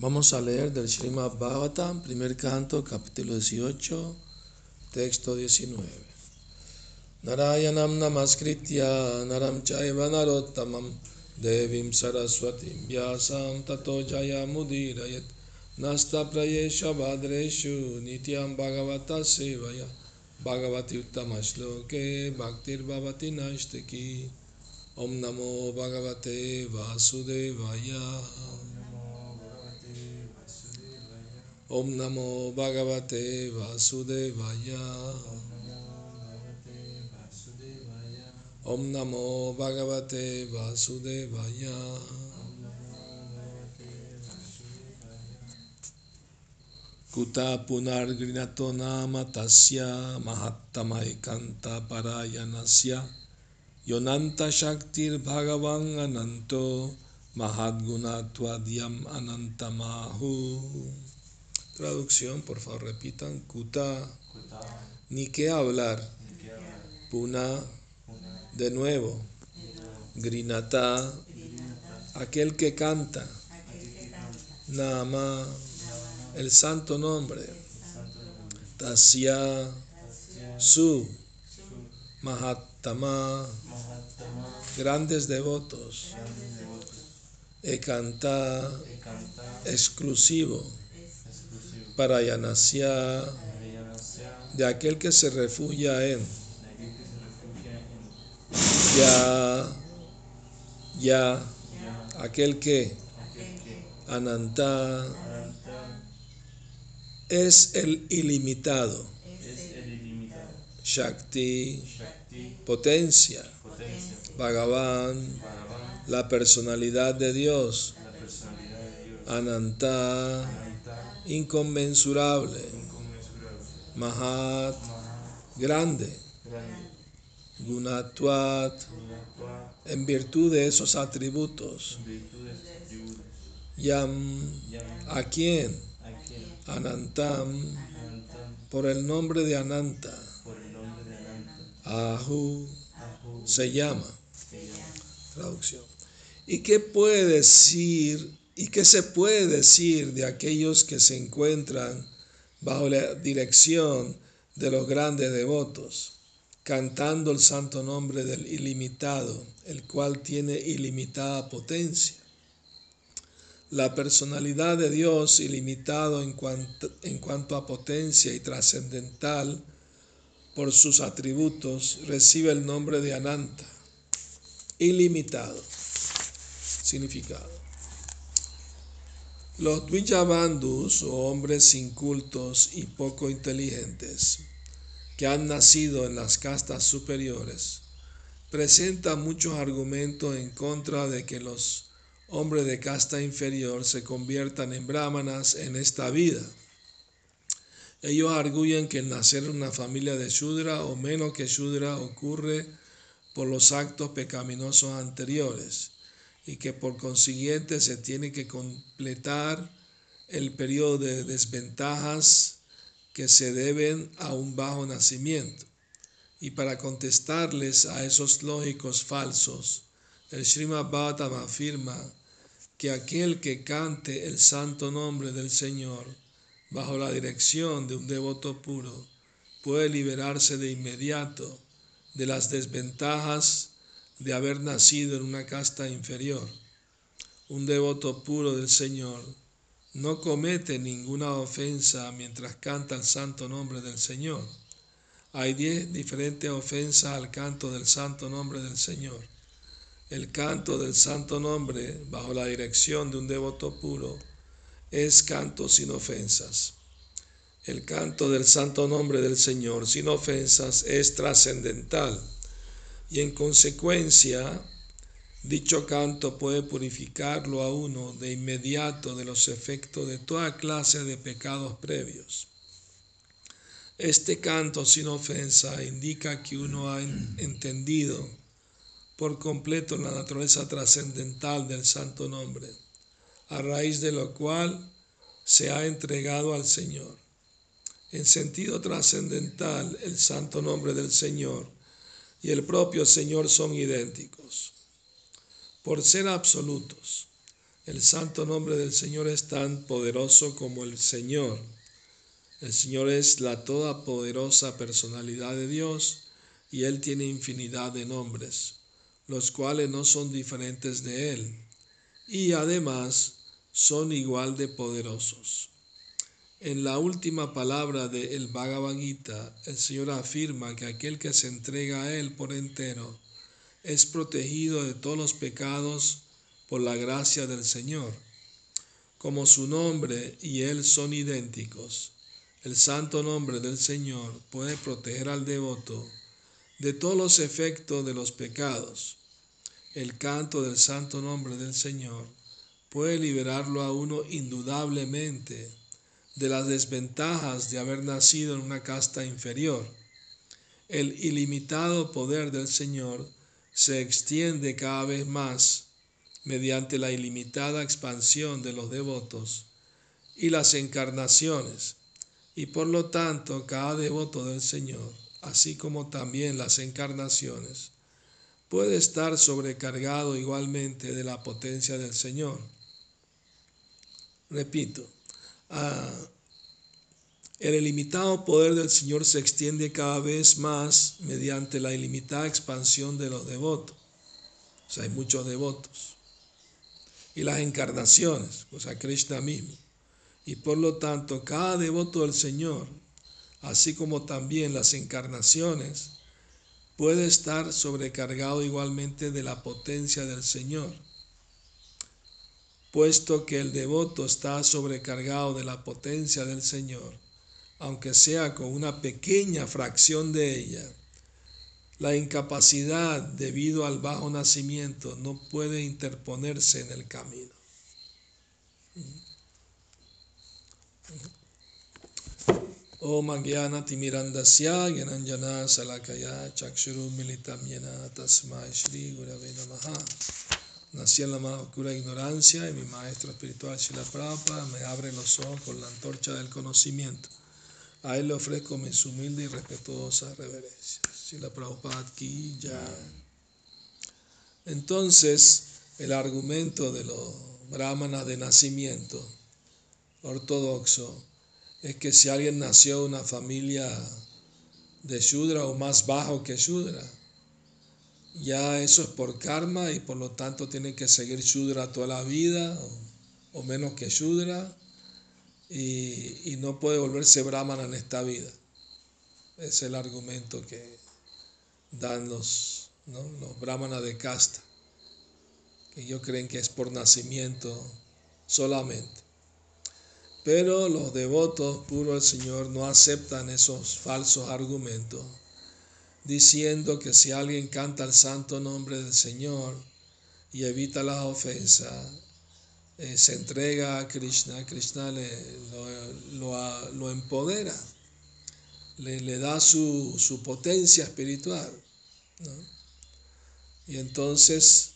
Vamos a leer del Srimad Bhagavatam, primer canto, capítulo 18, texto 19. Narayanam namaskritya naram chaiva narottamam devim saraswatim vyasam tato jayamudirayat nasta prayesha vadreshu nityam bhagavata sevaya bhagavati uttamashloke bhaktir bhavati nashtaki om namo bhagavate vasudevaya Om Namo Bhagavate Vasudevaya. Om Namo Bhagavate Vasudevaya. Kuta punar grinato nama tasya mahattamai kanta parayanasya Traducción, por favor, repitan. Kuta, ni qué hablar. Puna, de nuevo. Grinata, aquel que canta. Nama, el santo nombre. Tasya, su. Mahatama, grandes devotos. Ekanta, exclusivo para Yanasya, de aquel que se refugia en. Ya, ya, aquel que. Ananta es el ilimitado. Shakti, potencia. Bhagavan, la personalidad de Dios. Ananta, inconmensurable, Mahat, grande, Gunatwat, en virtud de esos atributos, Yam, a quien, Anantam, por el nombre de Ananta, Ahu, se llama. Traducción. ¿Y qué puede decir ¿Y qué se puede decir de aquellos que se encuentran bajo la dirección de los grandes devotos, cantando el santo nombre del ilimitado, el cual tiene ilimitada potencia? La personalidad de Dios ilimitado en cuanto, en cuanto a potencia y trascendental por sus atributos recibe el nombre de Ananta, ilimitado. Significado. Los Dvijabandhus, o hombres incultos y poco inteligentes, que han nacido en las castas superiores, presentan muchos argumentos en contra de que los hombres de casta inferior se conviertan en brahmanas en esta vida. Ellos arguyen que el nacer en una familia de Shudra o menos que Shudra ocurre por los actos pecaminosos anteriores y que por consiguiente se tiene que completar el periodo de desventajas que se deben a un bajo nacimiento. Y para contestarles a esos lógicos falsos, el Srimad Bhattam afirma que aquel que cante el santo nombre del Señor bajo la dirección de un devoto puro puede liberarse de inmediato de las desventajas de haber nacido en una casta inferior. Un devoto puro del Señor no comete ninguna ofensa mientras canta el santo nombre del Señor. Hay diez diferentes ofensas al canto del santo nombre del Señor. El canto del santo nombre, bajo la dirección de un devoto puro, es canto sin ofensas. El canto del santo nombre del Señor sin ofensas es trascendental y en consecuencia dicho canto puede purificarlo a uno de inmediato de los efectos de toda clase de pecados previos. Este canto sin ofensa indica que uno ha entendido por completo la naturaleza trascendental del santo nombre, a raíz de lo cual se ha entregado al Señor. En sentido trascendental, el santo nombre del Señor y el propio Señor son idénticos. Por ser absolutos, El santo nombre del Señor es tan poderoso como el Señor. El Señor es la todopoderosa personalidad de Dios y Él tiene infinidad de nombres, los cuales no son diferentes de Él y además son igual de poderosos. En la última palabra de El Bhagavad Gita, el Señor afirma que aquel que se entrega a Él por entero es protegido de todos los pecados por la gracia del Señor. Como su nombre y Él son idénticos, el santo nombre del Señor puede proteger al devoto de todos los efectos de los pecados. El canto del santo nombre del Señor puede liberarlo a uno indudablemente de las desventajas de haber nacido en una casta inferior. El ilimitado poder del Señor se extiende cada vez más mediante la ilimitada expansión de los devotos y las encarnaciones, y por lo tanto cada devoto del Señor, así como también las encarnaciones, puede estar sobrecargado igualmente de la potencia del Señor. Repito, Ah, el ilimitado poder del Señor se extiende cada vez más mediante la ilimitada expansión de los devotos. O sea, hay muchos devotos. Y las encarnaciones, o sea, Krishna mismo. Y por lo tanto, cada devoto del Señor, así como también las encarnaciones, puede estar sobrecargado igualmente de la potencia del Señor puesto que el devoto está sobrecargado de la potencia del Señor, aunque sea con una pequeña fracción de ella. La incapacidad debido al bajo nacimiento no puede interponerse en el camino. Agyana Timirandasya Gyananjana Salakaya Chakshuru Militam Yena Shri Gurave Namaha Nací en la más oscura ignorancia y mi maestro espiritual Shila Prabhupada me abre los ojos con la antorcha del conocimiento. A él le ofrezco mis humilde y respetuosa reverencia. Shila Prabhupada aquí ya. Entonces, el argumento de los brahmanas de nacimiento ortodoxo es que si alguien nació en una familia de Shudra o más bajo que Shudra, ya eso es por karma y por lo tanto tiene que seguir Shudra toda la vida o, menos que Shudra y, no puede volverse Brahmana en esta vida. Es el argumento que dan los, los Brahmanas de casta, que ellos creen que es por nacimiento solamente. Pero los devotos puros del Señor no aceptan esos falsos argumentos diciendo que si alguien canta el santo nombre del Señor y evita las ofensas, eh, se entrega a Krishna, Krishna le, lo, empodera, le, le da su, su, potencia espiritual. Y entonces,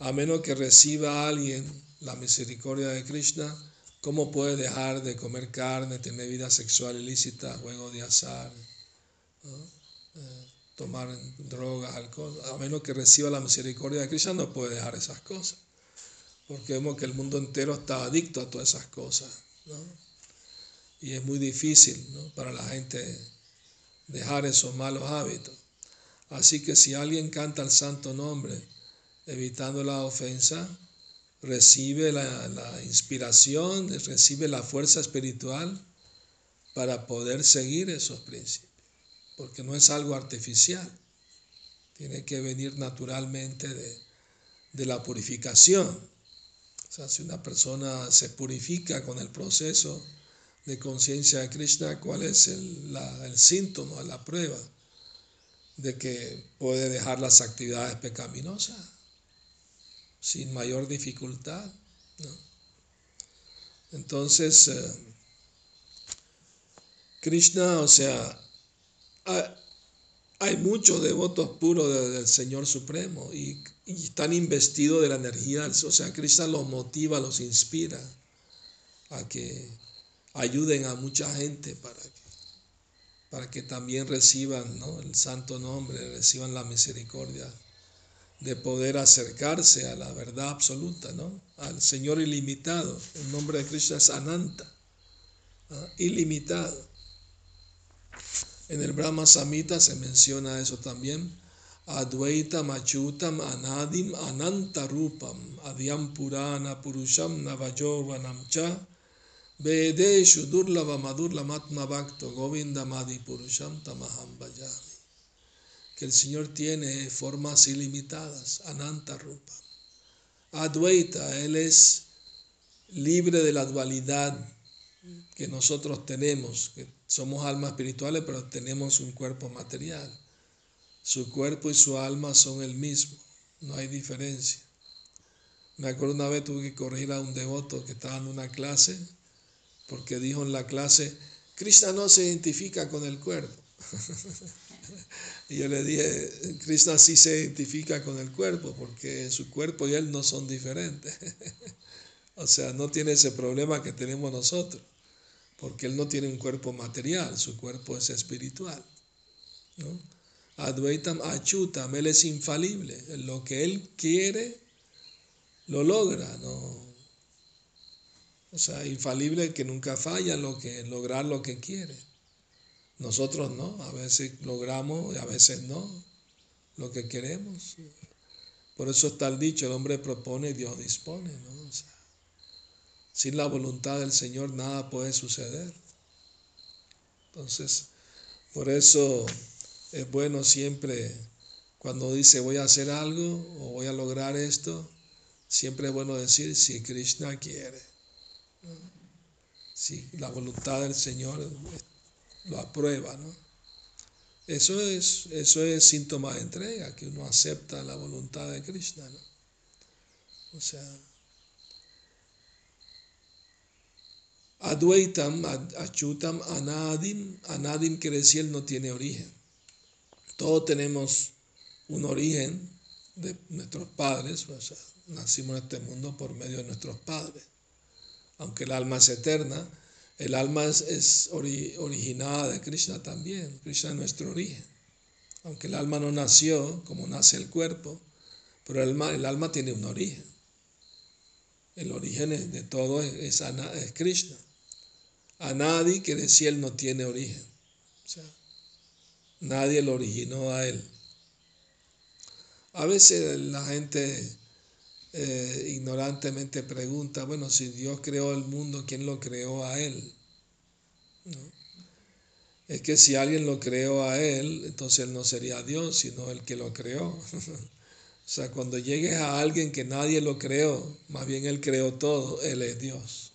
a menos que reciba a alguien la misericordia de Krishna, ¿cómo puede dejar de comer carne, tener vida sexual ilícita, juego de azar? Eh, tomar drogas, alcohol, a menos que reciba la misericordia de Cristo, no puede dejar esas cosas. Porque vemos que el mundo entero está adicto a todas esas cosas. Y es muy difícil para la gente dejar esos malos hábitos. Así que si alguien canta el santo nombre, evitando la ofensa, recibe la, la inspiración, recibe la fuerza espiritual para poder seguir esos principios porque no es algo artificial, tiene que venir naturalmente de, la purificación. O sea, si una persona se purifica con el proceso de conciencia de Krishna, ¿cuál es el, el síntoma, la prueba de que puede dejar las actividades pecaminosas sin mayor dificultad? Entonces, eh, Krishna, o sea, hay muchos devotos puros del Señor Supremo y, están investidos de la energía, o sea, Cristo los motiva, los inspira a que ayuden a mucha gente para que, para que también reciban el santo nombre, reciban la misericordia de poder acercarse a la verdad absoluta, ¿no? Al Señor ilimitado. El nombre de Krishna es Ananta, ilimitado. En el Brahma Samhita se menciona eso también. Advaita Machutam Anadim Anantarupam Adyam Purana Purusham Navajovanam Cha Vedeshu Durlava Madurlamatma Bhakto Govinda Madi Purusham Tamaham Vajami que el Señor tiene formas ilimitadas, Ananta Rupa. Advaita, Él es libre de la dualidad que nosotros tenemos, que somos almas espirituales, pero tenemos un cuerpo material. Su cuerpo y su alma son el mismo, no hay diferencia. Me acuerdo una vez tuve que corregir a un devoto que estaba en una clase, porque dijo en la clase, Krishna no se identifica con el cuerpo. Y yo le dije, Krishna sí se identifica con el cuerpo, porque su cuerpo y él no son diferentes. o sea, no tiene ese problema que tenemos nosotros, porque él no tiene un cuerpo material, su cuerpo es espiritual. ¿no? Advaitam achutam, él es infalible, lo que él quiere lo logra, ¿no? O sea, infalible que nunca falla lo que, lograr lo que quiere. Nosotros no, a veces logramos y a veces no lo que queremos. Por eso está el dicho, el hombre propone y Dios dispone. ¿no? Sin la voluntad del Señor nada puede suceder. Entonces, por eso es bueno siempre cuando dice voy a hacer algo o voy a lograr esto, siempre es bueno decir si Krishna quiere. Si la voluntad del Señor lo aprueba, ¿no? Eso es, eso es síntoma de entrega, que uno acepta la voluntad de Krishna, ¿no? O sea, Advaitam, Achutam, Anadim, Anadim quiere decir no tiene origen. Todos tenemos un origen de nuestros padres, o sea, nacimos en este mundo por medio de nuestros padres. Aunque el alma es eterna, el alma es, originada de Krishna también. Krishna es nuestro origen. Aunque el alma no nació como nace el cuerpo, pero el alma, el alma tiene un origen. El origen de todo es, es, Krishna. A nadie que decir él no tiene origen. O sea, nadie lo originó a él. A veces la gente eh, ignorantemente pregunta, bueno, si Dios creó el mundo, ¿quién lo creó a Él? Es que si alguien lo creó a Él, entonces Él no sería Dios, sino el que lo creó. o sea, cuando llegues a alguien que nadie lo creó, más bien Él creó todo, Él es Dios.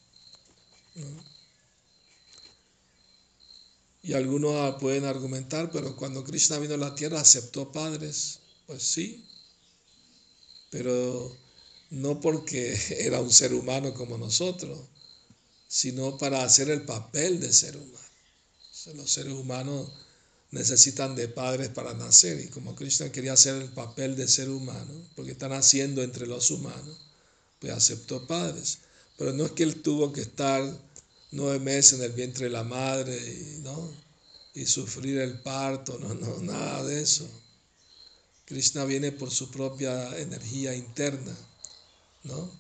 Y algunos pueden argumentar, pero cuando Krishna vino a la tierra, ¿aceptó padres? Pues sí, pero no porque era un ser humano como nosotros, sino para hacer el papel de ser humano. los seres humanos necesitan de padres para nacer y como Krishna quería hacer el papel de ser humano, porque está naciendo entre los humanos, pues aceptó padres. Pero no es que él tuvo que estar nueve meses en el vientre de la madre y, ¿no? y sufrir el parto, no, no, nada de eso. Krishna viene por su propia energía interna ¿no?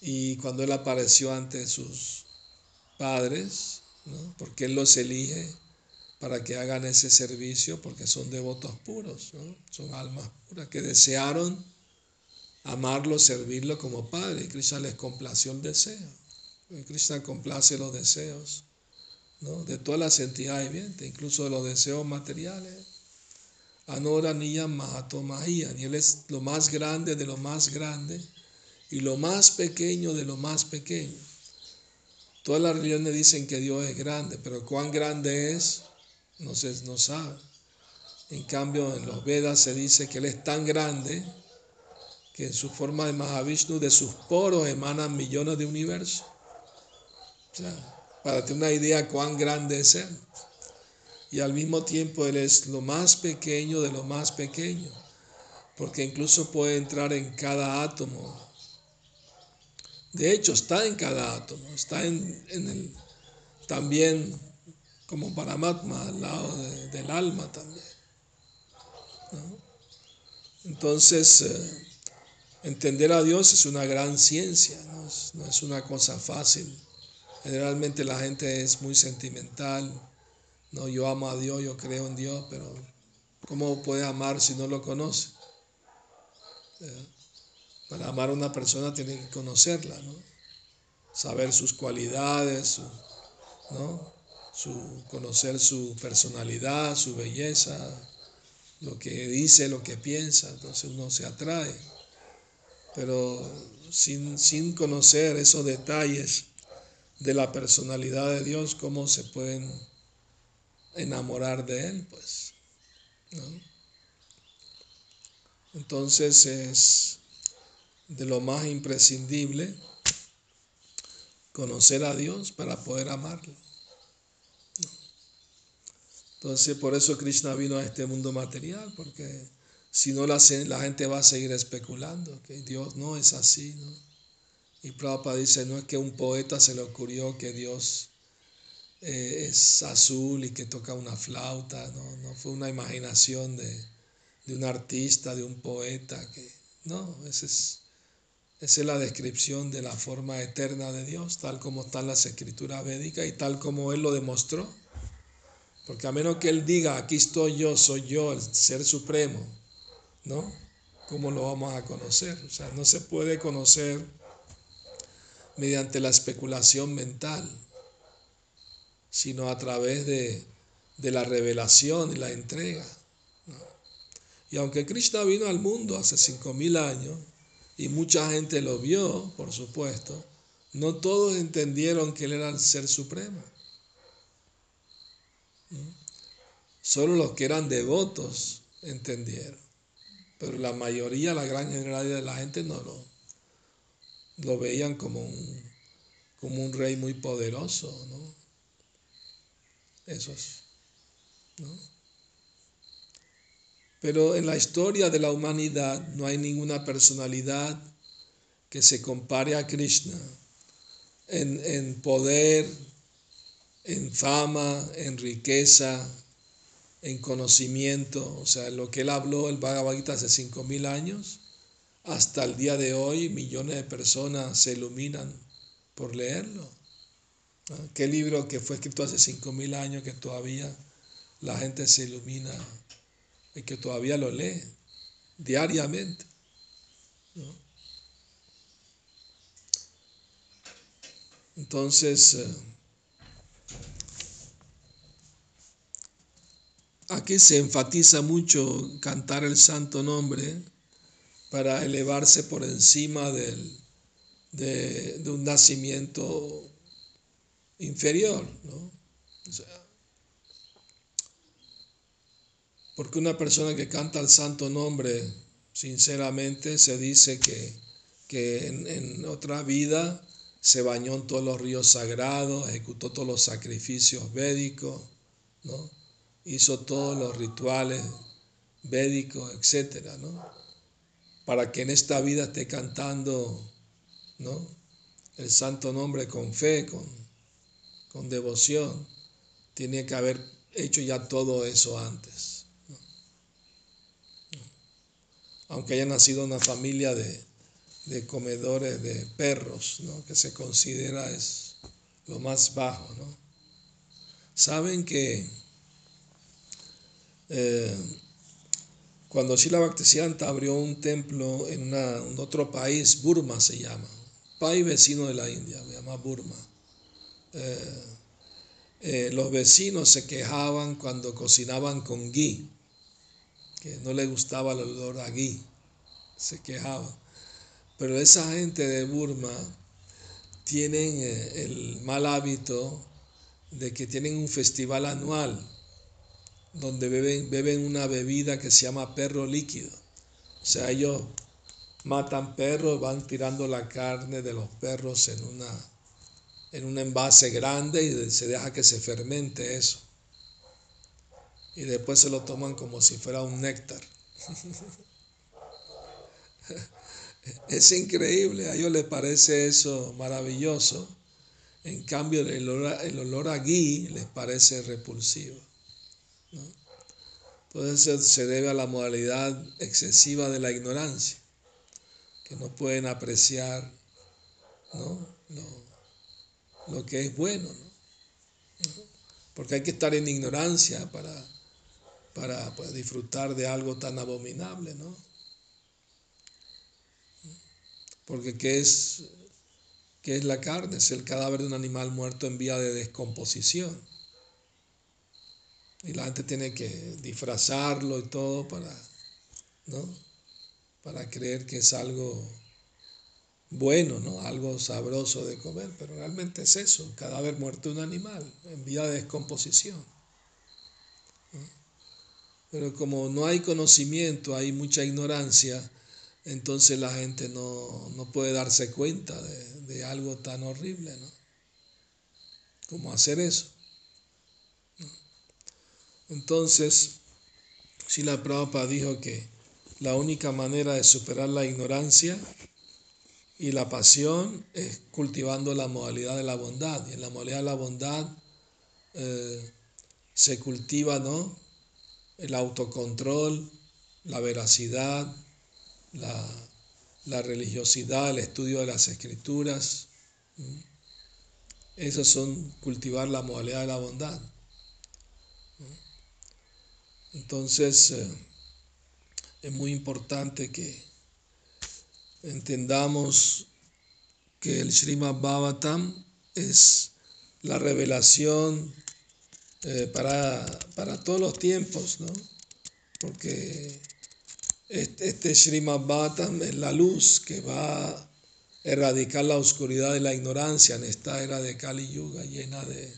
Y cuando él apareció ante sus padres, ¿no? Porque él los elige para que hagan ese servicio, porque son devotos puros, ¿no? Son almas puras que desearon amarlo, servirlo como padre. Y Krishna les complació el deseo. Krishna complace los deseos ¿no? de todas las entidades vivientes, incluso de los deseos materiales. Anora Niya Mahatomahiya, y él es lo más grande de lo más grande y lo más pequeño de lo más pequeño. Todas las religiones dicen que Dios es grande, pero cuán grande es, no se no sabe. En cambio, en los Vedas se dice que Él es tan grande que en su forma de Mahavishnu, de sus poros emanan millones de universos. Para tener una idea cuán grande es Él. Y al mismo tiempo Él es lo más pequeño de lo más pequeño, porque incluso puede entrar en cada átomo de hecho, está en cada átomo, está en, el, también como Paramatma al lado del alma también. Entonces, eh, entender a Dios es una gran ciencia, ¿no? es, una cosa fácil. Generalmente la gente es muy sentimental, no, yo amo a Dios, yo creo en Dios, pero ¿cómo puede amar si no lo conoce? Eh, para amar a una persona tiene que conocerla, ¿no? saber sus cualidades, ¿no? su, conocer su personalidad, su belleza, lo que dice, lo que piensa, entonces uno se atrae. Pero sin, sin conocer esos detalles de la personalidad de Dios, ¿cómo se pueden enamorar de Él? Pues, Entonces es de lo más imprescindible conocer a Dios para poder amarlo. Entonces, por eso Krishna vino a este mundo material, porque si no la, la gente va a seguir especulando que Dios no es así. ¿no? Y Prabhupada dice, no es que a un poeta se le ocurrió que Dios eh, es azul y que toca una flauta, no, no fue una imaginación de, de un artista, de un poeta, que no, ese es esa es la descripción de la forma eterna de Dios, tal como están las escrituras védicas y tal como Él lo demostró. Porque a menos que Él diga, aquí estoy yo, soy yo, el Ser Supremo, ¿no? ¿Cómo lo vamos a conocer? O sea, no se puede conocer mediante la especulación mental, sino a través de, la revelación y la entrega. Y aunque Krishna vino al mundo hace 5.000 años, y mucha gente lo vio, por supuesto, no todos entendieron que Él era el Ser Supremo. Solo los que eran devotos entendieron. Pero la mayoría, la gran generalidad de la gente no lo, lo veían como un, como un rey muy poderoso, ¿no? Eso es, ¿no? Pero en la historia de la humanidad no hay ninguna personalidad que se compare a Krishna en, poder, en fama, en riqueza, en conocimiento. O sea, lo que él habló, el Bhagavad Gita, hace 5.000 años, hasta el día de hoy millones de personas se iluminan por leerlo. ¿Qué libro que fue escrito hace 5.000 años que todavía la gente se ilumina y que todavía lo lee diariamente. Entonces, eh, aquí se enfatiza mucho cantar el santo nombre para elevarse por encima del, de, un nacimiento inferior. ¿no? Porque una persona que canta el santo nombre, sinceramente, se dice que, que en, otra vida se bañó en todos los ríos sagrados, ejecutó todos los sacrificios védicos, ¿no? hizo todos los rituales védicos, etc. ¿no? Para que en esta vida esté cantando ¿no? el santo nombre con fe, con, con devoción, tiene que haber hecho ya todo eso antes. aunque haya nacido en una familia de, comedores de perros, que se considera es lo más bajo. ¿no? Saben que eh, cuando Sila Bhaktisiddhanta abrió un templo en, otro país, Burma se llama, país vecino de la India, se llama Burma. Eh, eh, los vecinos se quejaban cuando cocinaban con ghee que no le gustaba el olor a gui, se quejaba. Pero esa gente de Burma tienen eh, el mal hábito de que tienen un festival anual donde beben, beben una bebida que se llama perro líquido. O sea, ellos matan perros, van tirando la carne de los perros en, una, en un envase grande y se deja que se fermente eso y después se lo toman como si fuera un néctar. Es increíble, a ellos les parece eso maravilloso. En cambio, el olor, a, el olor a les parece repulsivo. Entonces se debe a la modalidad excesiva de la ignorancia, que no pueden apreciar ¿no? lo, que es bueno. Porque hay que estar en ignorancia para, para pues, disfrutar de algo tan abominable. ¿no? Porque ¿qué es, ¿qué es la carne? Es el cadáver de un animal muerto en vía de descomposición. Y la gente tiene que disfrazarlo y todo para, ¿no? para creer que es algo bueno, ¿no? algo sabroso de comer, pero realmente es eso, cadáver muerto de un animal en vía de descomposición. Pero como no hay conocimiento, hay mucha ignorancia, entonces la gente no, puede darse cuenta de, de, algo tan horrible, ¿no? Como hacer eso. Entonces, si la Prabhupada dijo que la única manera de superar la ignorancia y la pasión es cultivando la modalidad de la bondad. Y en la modalidad de la bondad eh, se cultiva ¿no? el autocontrol, la veracidad, la, religiosidad, el estudio de las escrituras. Esos son cultivar la modalidad de la bondad. Entonces, eh, es muy importante que entendamos que el Srimad Bhavatam es la revelación eh, para, para, todos los tiempos, ¿no? Porque este, este Srimad Bhavatam es la luz que va a erradicar la oscuridad de la ignorancia en esta era de Kali Yuga llena de,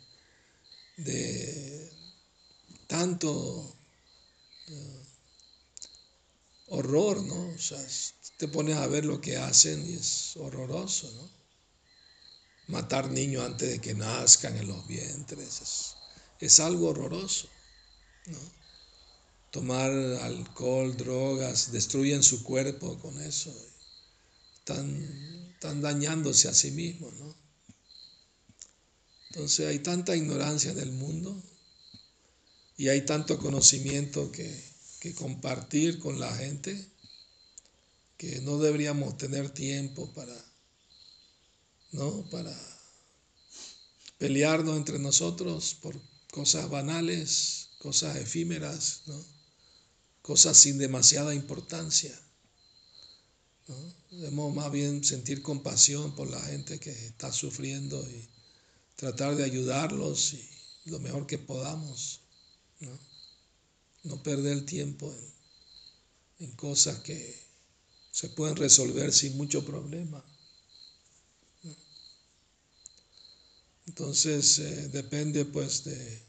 de tanto horror, ¿no? O sea, te pones a ver lo que hacen y es horroroso, ¿no? Matar niños antes de que nazcan en los vientres es, algo horroroso, ¿no? Tomar alcohol, drogas, destruyen su cuerpo con eso. Están, están dañándose a sí mismos, ¿no? Entonces hay tanta ignorancia en el mundo y hay tanto conocimiento que, compartir con la gente que no deberíamos tener tiempo para, ¿no? para pelearnos entre nosotros por cosas banales, cosas efímeras, ¿no? cosas sin demasiada importancia. Debemos más bien sentir compasión por la gente que está sufriendo y tratar de ayudarlos y lo mejor que podamos. ¿No? perder el tiempo en, cosas que se pueden resolver sin mucho problema. Entonces eh, depende pues de,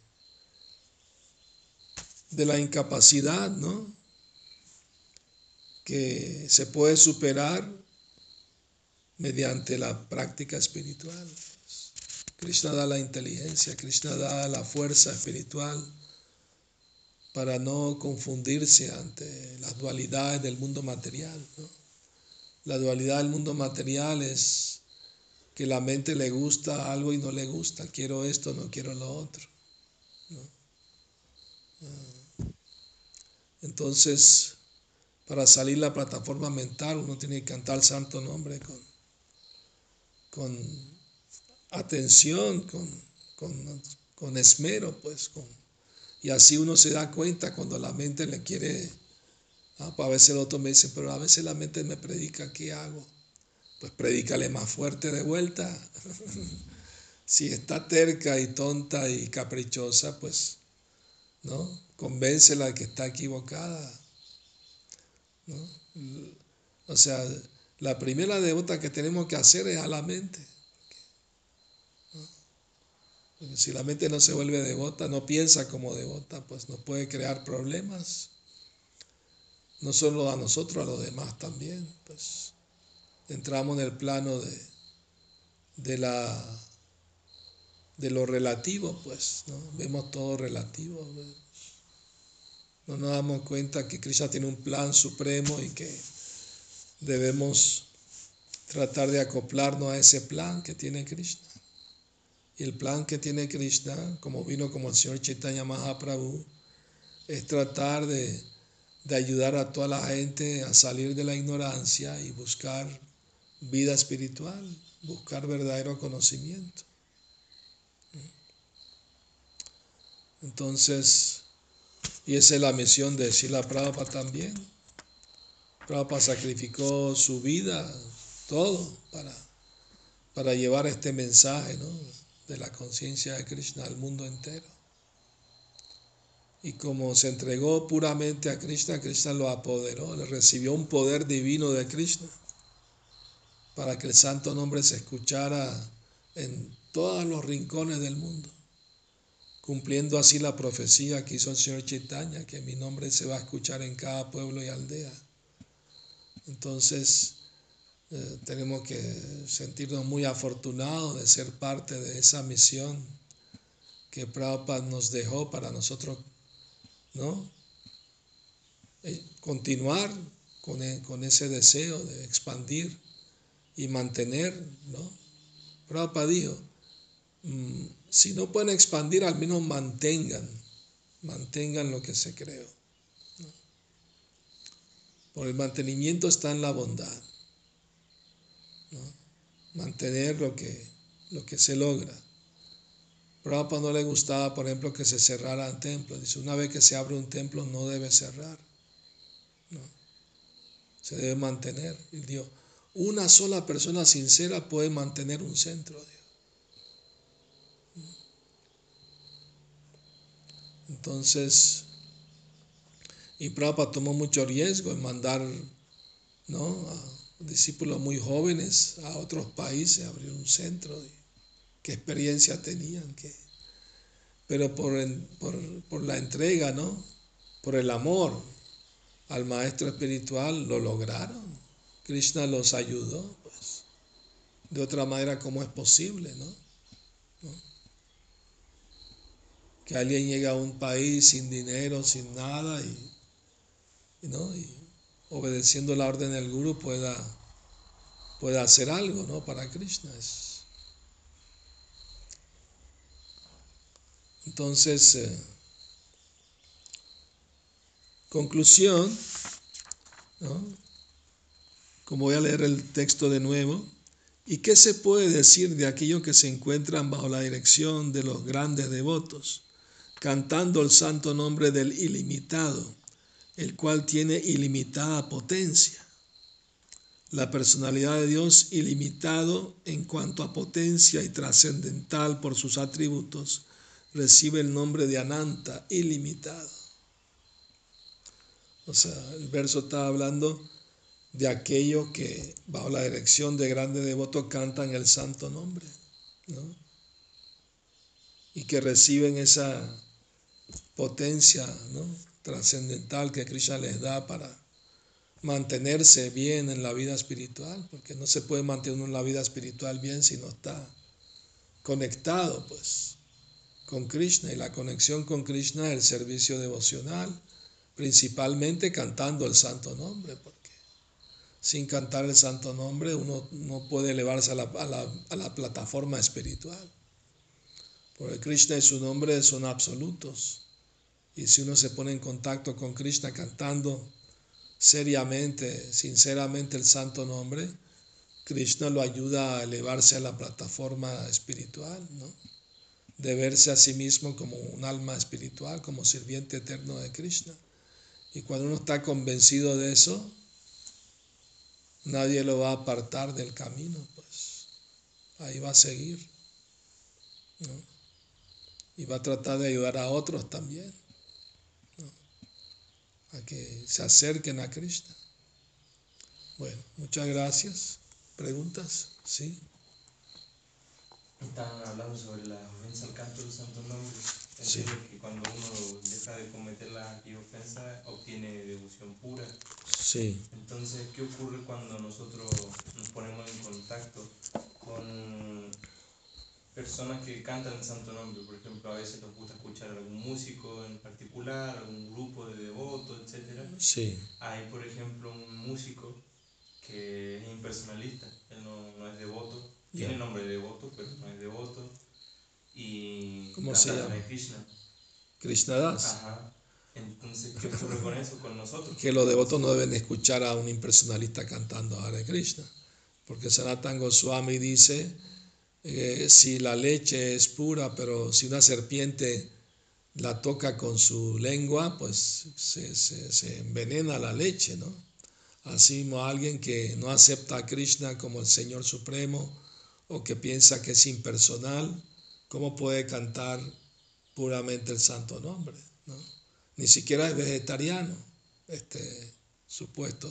de la incapacidad, ¿no? Que se puede superar mediante la práctica espiritual. Krishna da la inteligencia, Krishna da la fuerza espiritual para no confundirse ante las dualidades del mundo material. La dualidad del mundo material es que la mente le gusta algo y no le gusta, quiero esto, no quiero lo otro. Ah. Entonces, para salir la plataforma mental uno tiene que cantar el santo nombre con, con atención, con, con, con esmero, pues, con, y así uno se da cuenta cuando la mente le quiere, ah, pues a veces el otro me dice, pero a veces la mente me predica, ¿qué hago? Pues predícale más fuerte de vuelta. si está terca y tonta y caprichosa, pues, ¿no? Convéncela de que está equivocada. ¿no? O sea, la primera devota que tenemos que hacer es a la mente. Si la mente no se vuelve devota, no piensa como devota, pues nos puede crear problemas. No solo a nosotros, a los demás también. Pues entramos en el plano de, de la de lo relativo, pues, ¿no? Vemos todo relativo. No nos damos cuenta que Krishna tiene un plan supremo y que debemos tratar de acoplarnos a ese plan que tiene Krishna. Y el plan que tiene Krishna, como vino como el Señor Chaitanya Mahaprabhu, es tratar de, de ayudar a toda la gente a salir de la ignorancia y buscar vida espiritual, buscar verdadero conocimiento. Entonces, y esa es la misión de Sila Prabhupada también. Prabhupada sacrificó su vida, todo, para, para llevar este mensaje de la conciencia de Krishna al mundo entero. Y como se entregó puramente a Krishna, Krishna lo apoderó, le recibió un poder divino de Krishna para que el santo nombre se escuchara en todos los rincones del mundo, cumpliendo así la profecía que hizo el Señor Chaitanya, que mi nombre se va a escuchar en cada pueblo y aldea. Entonces, eh, tenemos que sentirnos muy afortunados de ser parte de esa misión que Prabhupada nos dejó para nosotros, ¿no? Eh, continuar con, e, con ese deseo de expandir y mantener, ¿no? Prabhupada dijo, mm, si no pueden expandir, al menos mantengan, mantengan lo que se creó. Por el mantenimiento está en la bondad. Mantener lo que, lo que se logra. Prabhupada no le gustaba, por ejemplo, que se cerraran templos. Dice, una vez que se abre un templo no debe cerrar. ¿no? Se debe mantener. Y dijo, una sola persona sincera puede mantener un centro. Entonces, y Prabhupada tomó mucho riesgo en mandar ¿no? Discípulos muy jóvenes a otros países a abrir un centro. ¿Qué experiencia tenían? ¿Qué? Pero por, por, por la entrega, ¿no? por el amor al maestro espiritual, lo lograron. Krishna los ayudó, pues. De otra manera, ¿cómo es posible, no? Que alguien llegue a un país sin dinero, sin nada, y, ¿no? y obedeciendo la orden del Guru pueda, pueda hacer algo, ¿no? Para Krishna. Entonces, eh, conclusión, ¿no? como voy a leer el texto de nuevo, ¿y qué se puede decir de aquellos que se encuentran bajo la dirección de los grandes devotos, cantando el santo nombre del ilimitado, el cual tiene ilimitada potencia? La personalidad de Dios ilimitado en cuanto a potencia y trascendental por sus atributos, recibe el nombre de Ananta, ilimitado. O sea, el verso está hablando de aquellos que bajo la dirección de grandes devotos cantan el santo nombre, ¿no? Y que reciben esa potencia ¿no? Trascendental que Krishna les da para mantenerse bien en la vida espiritual, porque no se puede mantener en la vida espiritual bien si no está conectado pues con Krishna y la conexión con Krishna es el servicio devocional, principalmente cantando el santo nombre. Pues sin cantar el santo nombre, uno no puede elevarse a la, plataforma espiritual. Porque Krishna y su nombre son absolutos. Y si uno se pone en contacto con Krishna cantando seriamente, sinceramente el santo nombre, Krishna lo ayuda a elevarse a la plataforma espiritual, ¿no? de verse a sí mismo como un alma espiritual, como sirviente eterno de Krishna. Y cuando uno está convencido de eso, nadie lo va a apartar del camino, pues ahí va a seguir. Y va a tratar de ayudar a otros también, a que se acerquen a Krishna. Bueno, muchas gracias. ¿Preguntas? Sí. Estaban hablando sobre la ofensa al canto del santo nombre. Sí. que cuando uno deja de cometer la ofensa, obtiene devoción pura. Sí. Entonces, ¿qué ocurre cuando nosotros nos ponemos en contacto con personas que cantan el santo nombre? Por ejemplo, a veces nos gusta escuchar a algún músico en particular, algún grupo de devotos, etc. Sí. Hay, por ejemplo, un músico que es impersonalista, él no, no es devoto, tiene nombre de devoto, pero no es devoto. Y ¿Cómo se llama? Krishna. Krishna Das. Ajá. Entonces, ¿qué ocurre con eso con nosotros? Que los devotos no deben escuchar a un impersonalista cantando Hare Krishna. Porque Sanatan Goswami dice, eh, si la leche es pura, pero si una serpiente la toca con su lengua, pues se, se, envenena la leche, ¿no? Así como alguien que no acepta a Krishna como el Señor Supremo o que piensa que es impersonal, ¿cómo puede cantar puramente el santo nombre? ¿no? Ni siquiera es vegetariano, este supuesto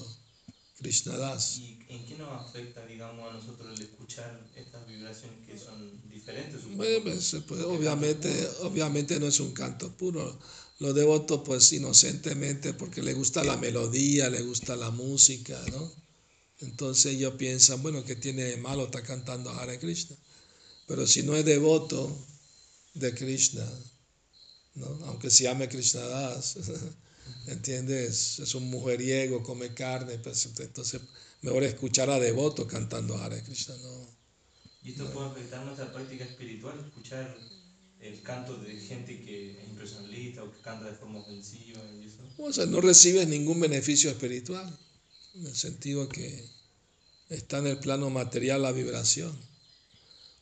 Krishna Das. ¿Y en qué nos afecta, digamos, a nosotros el escuchar estas vibraciones que son diferentes? Bueno, pues, pues obviamente, obviamente no es un canto puro. Los devotos, pues inocentemente, porque le gusta la melodía, le gusta la música, ¿no? Entonces ellos piensan, bueno, ¿qué tiene de malo? Está cantando Hare Krishna. Pero si no es devoto de Krishna, ¿no? aunque se llame Krishna Das, ¿entiendes? Es un mujeriego, come carne, pues, entonces mejor escuchar a devoto cantando Hare Krishna, ¿no? ¿Y esto puede afectar nuestra práctica espiritual? Escuchar el canto de gente que es impersonalista o que canta de forma ofensiva y eso. O sea, no recibes ningún beneficio espiritual, en el sentido que está en el plano material la vibración.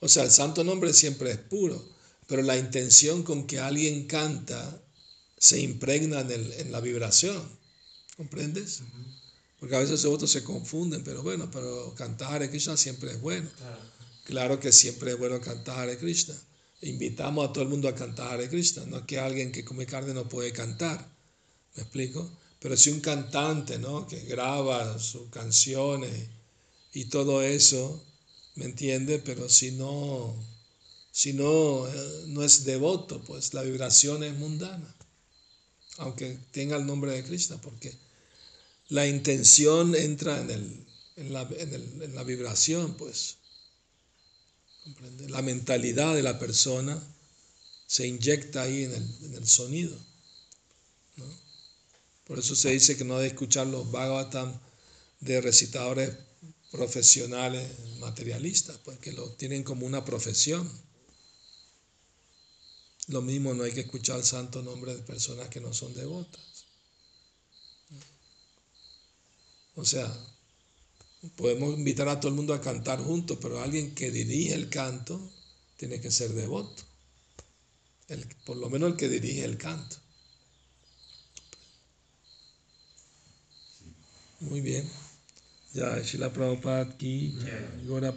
O sea, el santo nombre siempre es puro, pero la intención con que alguien canta se impregna en, la vibración. ¿Comprendes? Porque a veces los otros se confunden, pero bueno, pero cantar Hare Krishna siempre es bueno. Claro. que siempre es bueno cantar Hare Krishna. Invitamos a todo el mundo a cantar Hare Krishna, no es que alguien que come carne no puede cantar. ¿Me explico? Pero si un cantante, ¿no? Que graba sus canciones y todo eso, ¿me entiende? Pero si no, si no, eh, no es devoto, pues la vibración es mundana aunque tenga el nombre de Krishna, porque la intención entra en, el, en, la, en, la, vibración, pues. La mentalidad de la persona se inyecta ahí en el, el sonido. Por eso se dice que no debe escuchar los Bhagavatam de recitadores profesionales materialistas, porque lo tienen como una profesión. Lo mismo no hay que escuchar el santo nombre de personas que no son devotas. O sea, podemos invitar a todo el mundo a cantar juntos, pero alguien que dirige el canto tiene que ser devoto. por lo menos el que dirige el canto. Muy bien. Ya, Shila Prabhupada ki, Gora.